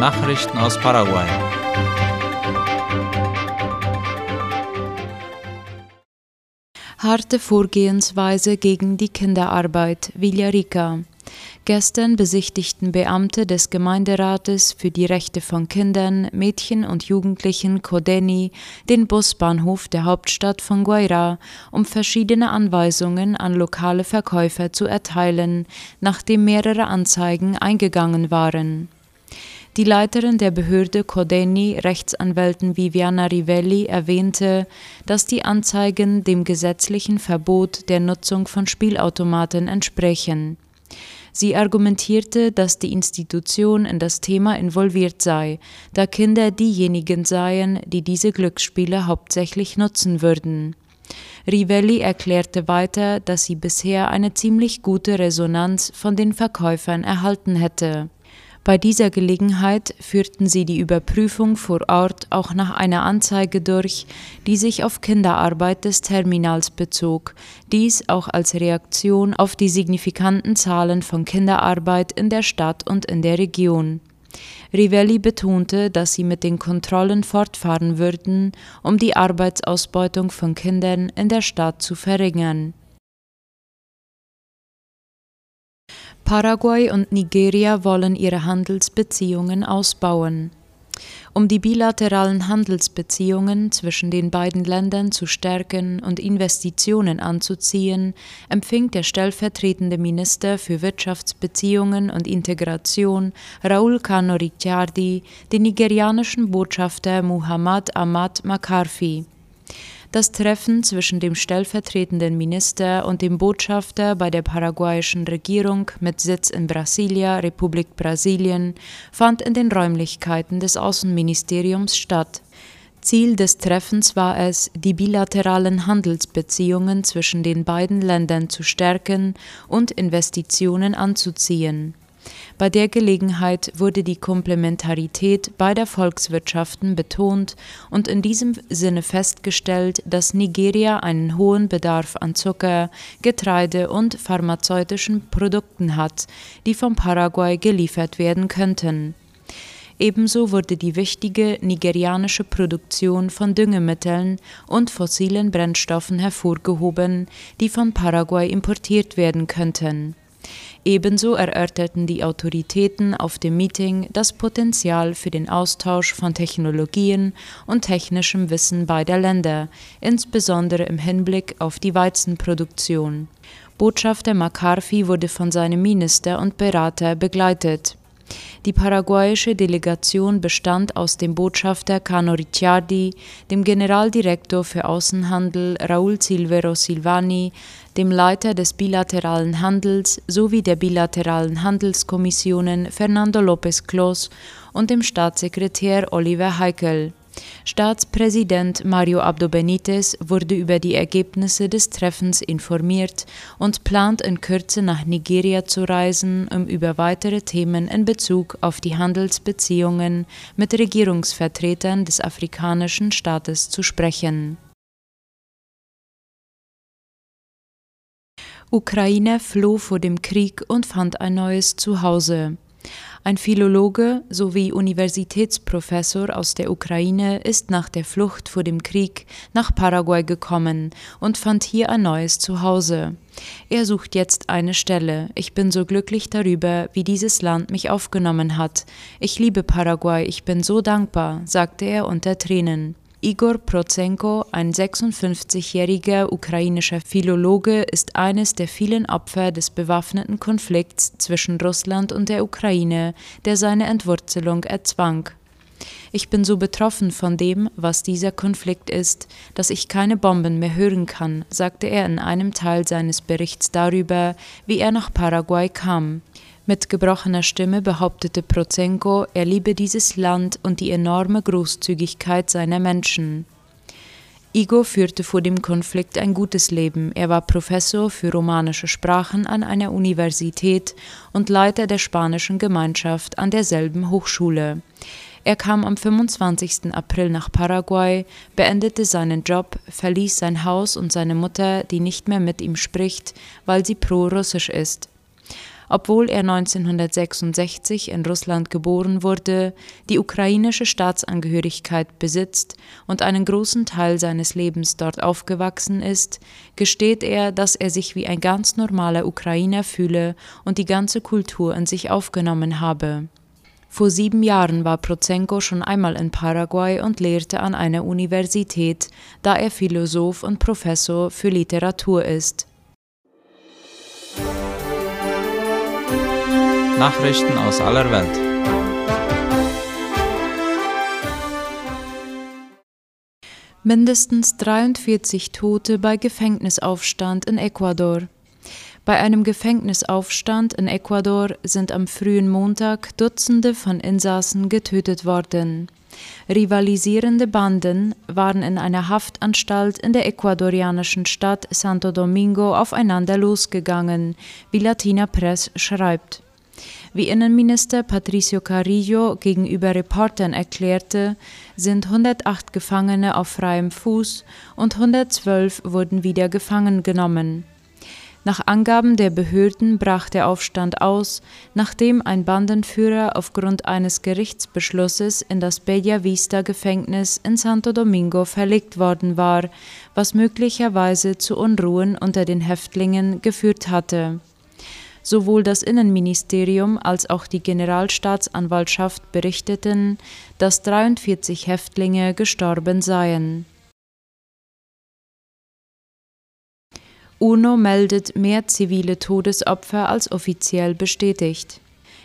Nachrichten aus Paraguay. Harte Vorgehensweise gegen die Kinderarbeit, Villarica. Gestern besichtigten Beamte des Gemeinderates für die Rechte von Kindern, Mädchen und Jugendlichen Kodeni den Busbahnhof der Hauptstadt von Guaira, um verschiedene Anweisungen an lokale Verkäufer zu erteilen, nachdem mehrere Anzeigen eingegangen waren. Die Leiterin der Behörde Kodeni, Rechtsanwältin Viviana Rivelli, erwähnte, dass die Anzeigen dem gesetzlichen Verbot der Nutzung von Spielautomaten entsprechen. Sie argumentierte, dass die Institution in das Thema involviert sei, da Kinder diejenigen seien, die diese Glücksspiele hauptsächlich nutzen würden. Rivelli erklärte weiter, dass sie bisher eine ziemlich gute Resonanz von den Verkäufern erhalten hätte. Bei dieser Gelegenheit führten sie die Überprüfung vor Ort auch nach einer Anzeige durch, die sich auf Kinderarbeit des Terminals bezog, dies auch als Reaktion auf die signifikanten Zahlen von Kinderarbeit in der Stadt und in der Region. Rivelli betonte, dass sie mit den Kontrollen fortfahren würden, um die Arbeitsausbeutung von Kindern in der Stadt zu verringern. Paraguay und Nigeria wollen ihre Handelsbeziehungen ausbauen. Um die bilateralen Handelsbeziehungen zwischen den beiden Ländern zu stärken und Investitionen anzuziehen, empfing der stellvertretende Minister für Wirtschaftsbeziehungen und Integration Raul Kano Ricciardi den nigerianischen Botschafter Muhammad Ahmad Makarfi. Das Treffen zwischen dem stellvertretenden Minister und dem Botschafter bei der paraguayischen Regierung mit Sitz in Brasilia, Republik Brasilien, fand in den Räumlichkeiten des Außenministeriums statt. Ziel des Treffens war es, die bilateralen Handelsbeziehungen zwischen den beiden Ländern zu stärken und Investitionen anzuziehen. Bei der Gelegenheit wurde die Komplementarität beider Volkswirtschaften betont und in diesem Sinne festgestellt, dass Nigeria einen hohen Bedarf an Zucker, Getreide und pharmazeutischen Produkten hat, die vom Paraguay geliefert werden könnten. Ebenso wurde die wichtige nigerianische Produktion von Düngemitteln und fossilen Brennstoffen hervorgehoben, die von Paraguay importiert werden könnten. Ebenso erörterten die Autoritäten auf dem Meeting das Potenzial für den Austausch von Technologien und technischem Wissen beider Länder, insbesondere im Hinblick auf die Weizenproduktion. Botschafter McCarthy wurde von seinem Minister und Berater begleitet. Die paraguayische Delegation bestand aus dem Botschafter Cano Ricciardi, dem Generaldirektor für Außenhandel Raúl Silvero Silvani, dem Leiter des bilateralen Handels sowie der bilateralen Handelskommissionen Fernando López Clos und dem Staatssekretär Oliver Heikel. Staatspräsident Mario Abdo Benitez wurde über die Ergebnisse des Treffens informiert und plant in Kürze nach Nigeria zu reisen, um über weitere Themen in Bezug auf die Handelsbeziehungen mit Regierungsvertretern des afrikanischen Staates zu sprechen. Ukraine floh vor dem Krieg und fand ein neues Zuhause. Ein Philologe sowie Universitätsprofessor aus der Ukraine ist nach der Flucht vor dem Krieg nach Paraguay gekommen und fand hier ein neues Zuhause. Er sucht jetzt eine Stelle. Ich bin so glücklich darüber, wie dieses Land mich aufgenommen hat. Ich liebe Paraguay, ich bin so dankbar, sagte er unter Tränen. Igor Prozenko, ein 56-jähriger ukrainischer Philologe, ist eines der vielen Opfer des bewaffneten Konflikts zwischen Russland und der Ukraine, der seine Entwurzelung erzwang. Ich bin so betroffen von dem, was dieser Konflikt ist, dass ich keine Bomben mehr hören kann, sagte er in einem Teil seines Berichts darüber, wie er nach Paraguay kam. Mit gebrochener Stimme behauptete Prozenko, er liebe dieses Land und die enorme Großzügigkeit seiner Menschen. Igor führte vor dem Konflikt ein gutes Leben. Er war Professor für romanische Sprachen an einer Universität und Leiter der spanischen Gemeinschaft an derselben Hochschule. Er kam am 25. April nach Paraguay, beendete seinen Job, verließ sein Haus und seine Mutter, die nicht mehr mit ihm spricht, weil sie pro-russisch ist. Obwohl er 1966 in Russland geboren wurde, die ukrainische Staatsangehörigkeit besitzt und einen großen Teil seines Lebens dort aufgewachsen ist, gesteht er, dass er sich wie ein ganz normaler Ukrainer fühle und die ganze Kultur in sich aufgenommen habe. Vor sieben Jahren war Prozenko schon einmal in Paraguay und lehrte an einer Universität, da er Philosoph und Professor für Literatur ist. Nachrichten aus aller Welt. Mindestens 43 Tote bei Gefängnisaufstand in Ecuador. Bei einem Gefängnisaufstand in Ecuador sind am frühen Montag Dutzende von Insassen getötet worden. Rivalisierende Banden waren in einer Haftanstalt in der ecuadorianischen Stadt Santo Domingo aufeinander losgegangen, wie Latina Press schreibt. Wie Innenminister Patricio Carrillo gegenüber Reportern erklärte, sind 108 Gefangene auf freiem Fuß und 112 wurden wieder gefangen genommen. Nach Angaben der Behörden brach der Aufstand aus, nachdem ein Bandenführer aufgrund eines Gerichtsbeschlusses in das Bella Vista Gefängnis in Santo Domingo verlegt worden war, was möglicherweise zu Unruhen unter den Häftlingen geführt hatte. Sowohl das Innenministerium als auch die Generalstaatsanwaltschaft berichteten, dass 43 Häftlinge gestorben seien. UNO meldet mehr zivile Todesopfer als offiziell bestätigt.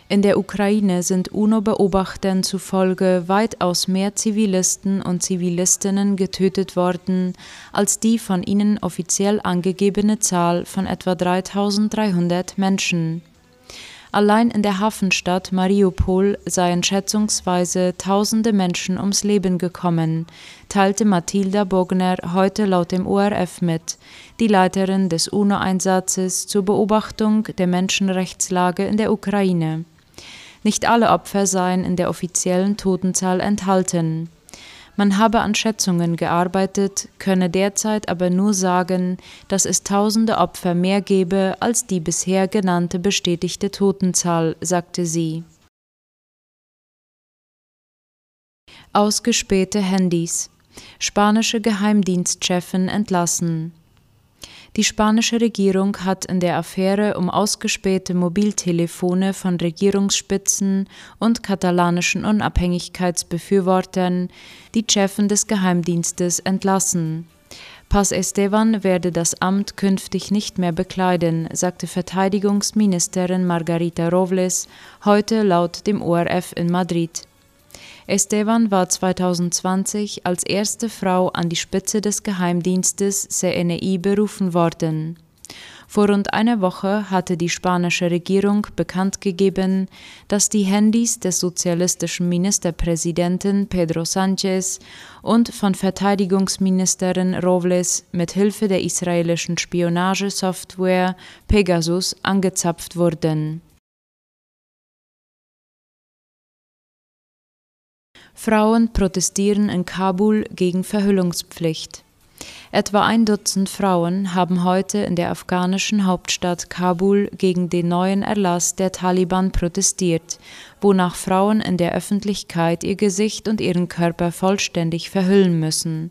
In der Ukraine sind UNO-Beobachtern zufolge weitaus mehr Zivilisten und Zivilistinnen getötet worden als die von ihnen offiziell angegebene Zahl von etwa 3300 Menschen. Allein in der Hafenstadt Mariupol seien schätzungsweise tausende Menschen ums Leben gekommen, teilte Mathilda Bogner heute laut dem ORF mit, die Leiterin des UNO-Einsatzes zur Beobachtung der Menschenrechtslage in der Ukraine. Nicht alle Opfer seien in der offiziellen Totenzahl enthalten. Man habe an Schätzungen gearbeitet, könne derzeit aber nur sagen, dass es tausende Opfer mehr gebe als die bisher genannte bestätigte Totenzahl, sagte sie. Ausgespähte Handys. Spanische Geheimdienstchefin entlassen. Die spanische Regierung hat in der Affäre um ausgespähte Mobiltelefone von Regierungsspitzen und katalanischen Unabhängigkeitsbefürwortern die Chefin des Geheimdienstes entlassen. Paz Esteban werde das Amt künftig nicht mehr bekleiden, sagte Verteidigungsministerin Margarita Robles heute laut dem ORF in Madrid. Esteban war 2020 als erste Frau an die Spitze des Geheimdienstes CNI berufen worden. Vor rund einer Woche hatte die spanische Regierung bekannt gegeben, dass die Handys des sozialistischen Ministerpräsidenten Pedro Sánchez und von Verteidigungsministerin Robles mit Hilfe der israelischen Spionagesoftware Pegasus angezapft wurden. Frauen protestieren in Kabul gegen Verhüllungspflicht. Etwa ein Dutzend Frauen haben heute in der afghanischen Hauptstadt Kabul gegen den neuen Erlass der Taliban protestiert, wonach Frauen in der Öffentlichkeit ihr Gesicht und ihren Körper vollständig verhüllen müssen.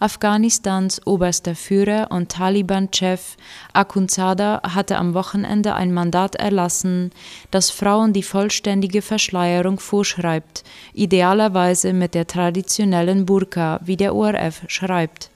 Afghanistans oberster Führer und Taliban-Chef Akhundzada hatte am Wochenende ein Mandat erlassen, das Frauen die vollständige Verschleierung vorschreibt, idealerweise mit der traditionellen Burka, wie der ORF schreibt.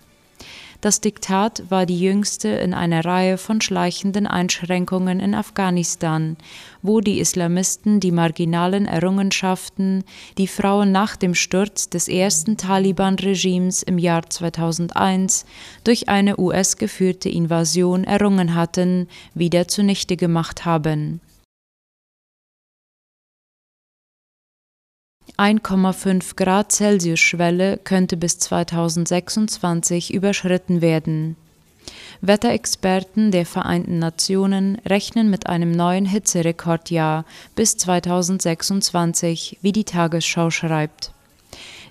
Das Diktat war die jüngste in einer Reihe von schleichenden Einschränkungen in Afghanistan, wo die Islamisten die marginalen Errungenschaften, die Frauen nach dem Sturz des ersten Taliban-Regimes im Jahr 2001 durch eine US-geführte Invasion errungen hatten, wieder zunichte gemacht haben 1,5 Grad Celsius Schwelle könnte bis 2026 überschritten werden. Wetterexperten der Vereinten Nationen rechnen mit einem neuen Hitzerekordjahr bis 2026, wie die Tagesschau schreibt.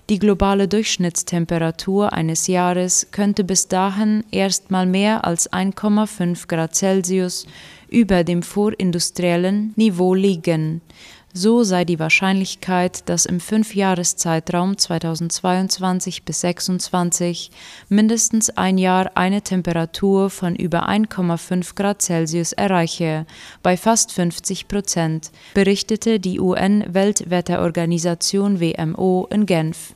Die globale Durchschnittstemperatur eines Jahres könnte bis dahin erstmal mehr als 1,5 Grad Celsius über dem vorindustriellen Niveau liegen. So sei die Wahrscheinlichkeit, dass im Fünfjahreszeitraum 2022 bis 2026 mindestens ein Jahr eine Temperatur von über 1,5 Grad Celsius erreiche, bei fast 50 Prozent, berichtete die UN-Weltwetterorganisation WMO in Genf.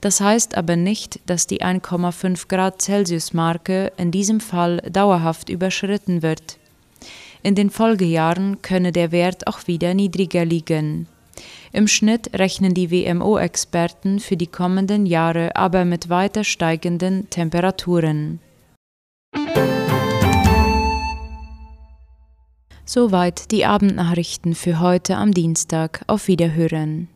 Das heißt aber nicht, dass die 1,5 Grad Celsius-Marke in diesem Fall dauerhaft überschritten wird. In den Folgejahren könne der Wert auch wieder niedriger liegen. Im Schnitt rechnen die WMO-Experten für die kommenden Jahre aber mit weiter steigenden Temperaturen. Soweit die Abendnachrichten für heute am Dienstag. Auf Wiederhören.